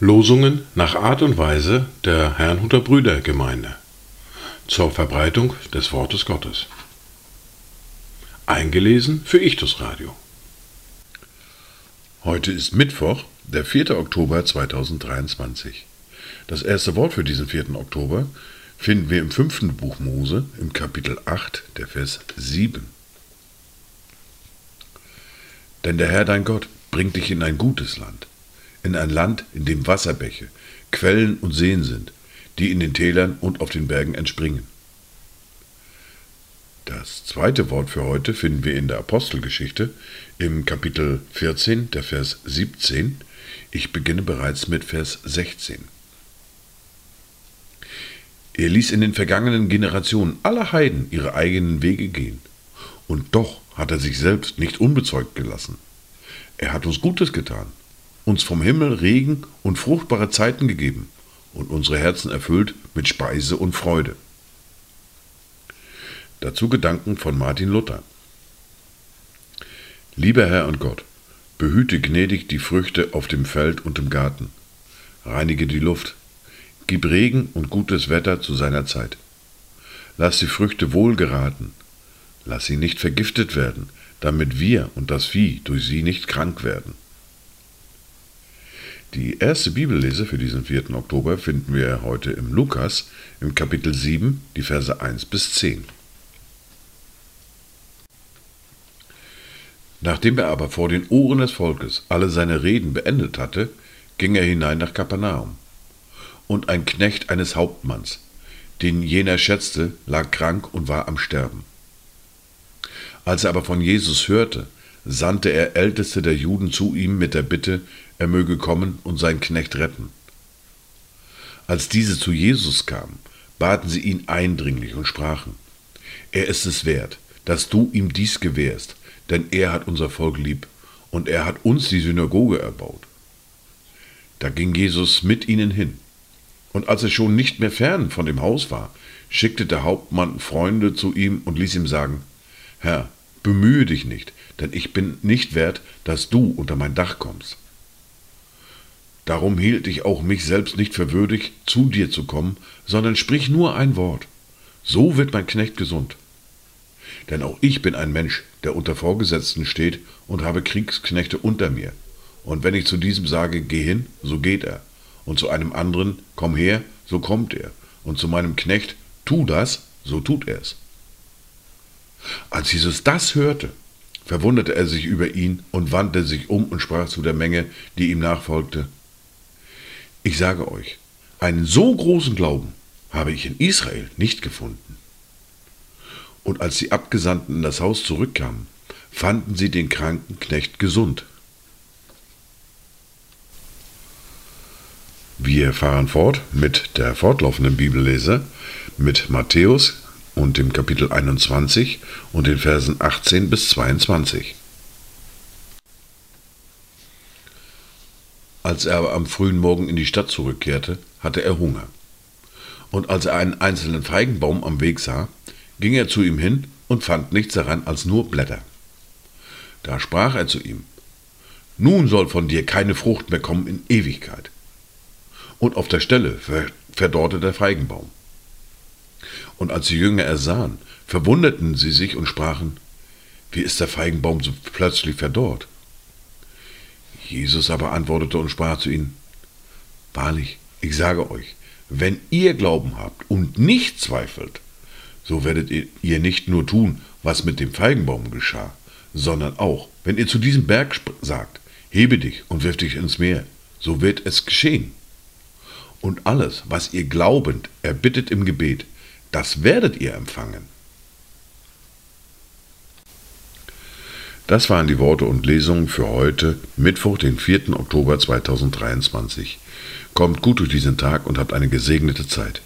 Losungen nach Art und Weise der Herrnhuter Brüdergemeinde zur Verbreitung des Wortes Gottes. Eingelesen für Ichtus Radio. Heute ist Mittwoch, der 4. Oktober 2023. Das erste Wort für diesen 4. Oktober finden wir im fünften Buch Mose im Kapitel 8, der Vers 7. Denn der Herr dein Gott bringt dich in ein gutes Land, in ein Land, in dem Wasserbäche, Quellen und Seen sind, die in den Tälern und auf den Bergen entspringen. Das zweite Wort für heute finden wir in der Apostelgeschichte im Kapitel 14, der Vers 17. Ich beginne bereits mit Vers 16. Er ließ in den vergangenen Generationen alle Heiden ihre eigenen Wege gehen. Und doch hat er sich selbst nicht unbezeugt gelassen. Er hat uns Gutes getan, uns vom Himmel Regen und fruchtbare Zeiten gegeben und unsere Herzen erfüllt mit Speise und Freude. Dazu Gedanken von Martin Luther. Lieber Herr und Gott, behüte gnädig die Früchte auf dem Feld und im Garten, reinige die Luft, gib Regen und gutes Wetter zu seiner Zeit. Lass die Früchte wohl geraten, lass sie nicht vergiftet werden, damit wir und das Vieh durch sie nicht krank werden. Die erste Bibellese für diesen 4. Oktober finden wir heute im Lukas im Kapitel 7, die Verse 1 bis 10. Nachdem er aber vor den Ohren des Volkes alle seine Reden beendet hatte, ging er hinein nach Kapernaum. Und ein Knecht eines Hauptmanns, den jener schätzte, lag krank und war am Sterben. Als er aber von Jesus hörte, sandte er Älteste der Juden zu ihm mit der Bitte, er möge kommen und seinen Knecht retten. Als diese zu Jesus kamen, baten sie ihn eindringlich und sprachen, er ist es wert, dass du ihm dies gewährst, denn er hat unser Volk lieb und er hat uns die Synagoge erbaut. Da ging Jesus mit ihnen hin. Und als er schon nicht mehr fern von dem Haus war, schickte der Hauptmann Freunde zu ihm und ließ ihm sagen, Herr, bemühe dich nicht, denn ich bin nicht wert, dass du unter mein Dach kommst. Darum hielt ich auch mich selbst nicht für würdig, zu dir zu kommen, sondern sprich nur ein Wort. So wird mein Knecht gesund. Denn auch ich bin ein Mensch, der unter Vorgesetzten steht und habe Kriegsknechte unter mir. Und wenn ich zu diesem sage, geh hin, so geht er. Und zu einem anderen, komm her, so kommt er. Und zu meinem Knecht, tu das, so tut er's. Als Jesus das hörte, verwunderte er sich über ihn und wandte sich um und sprach zu der Menge, die ihm nachfolgte. Ich sage euch, einen so großen Glauben habe ich in Israel nicht gefunden. Und als die Abgesandten in das Haus zurückkamen, fanden sie den kranken Knecht gesund. Wir fahren fort mit der fortlaufenden Bibellese mit Matthäus und dem Kapitel 21 und den Versen 18 bis 22. Als er aber am frühen Morgen in die Stadt zurückkehrte, hatte er Hunger. Und als er einen einzelnen Feigenbaum am Weg sah, ging er zu ihm hin und fand nichts daran als nur Blätter. Da sprach er zu ihm, Nun soll von dir keine Frucht mehr kommen in Ewigkeit. Und auf der Stelle verdorrte der Feigenbaum. Und als die Jünger ersahen, verwunderten sie sich und sprachen, Wie ist der Feigenbaum so plötzlich verdorrt? Jesus aber antwortete und sprach zu ihnen, Wahrlich, ich sage euch, wenn ihr Glauben habt und nicht zweifelt, so werdet ihr nicht nur tun, was mit dem Feigenbaum geschah, sondern auch, wenn ihr zu diesem Berg sagt, hebe dich und wirf dich ins Meer, so wird es geschehen. Und alles, was ihr glaubend erbittet im Gebet, das werdet ihr empfangen. Das waren die Worte und Lesungen für heute, Mittwoch, den 4. Oktober 2023. Kommt gut durch diesen Tag und habt eine gesegnete Zeit.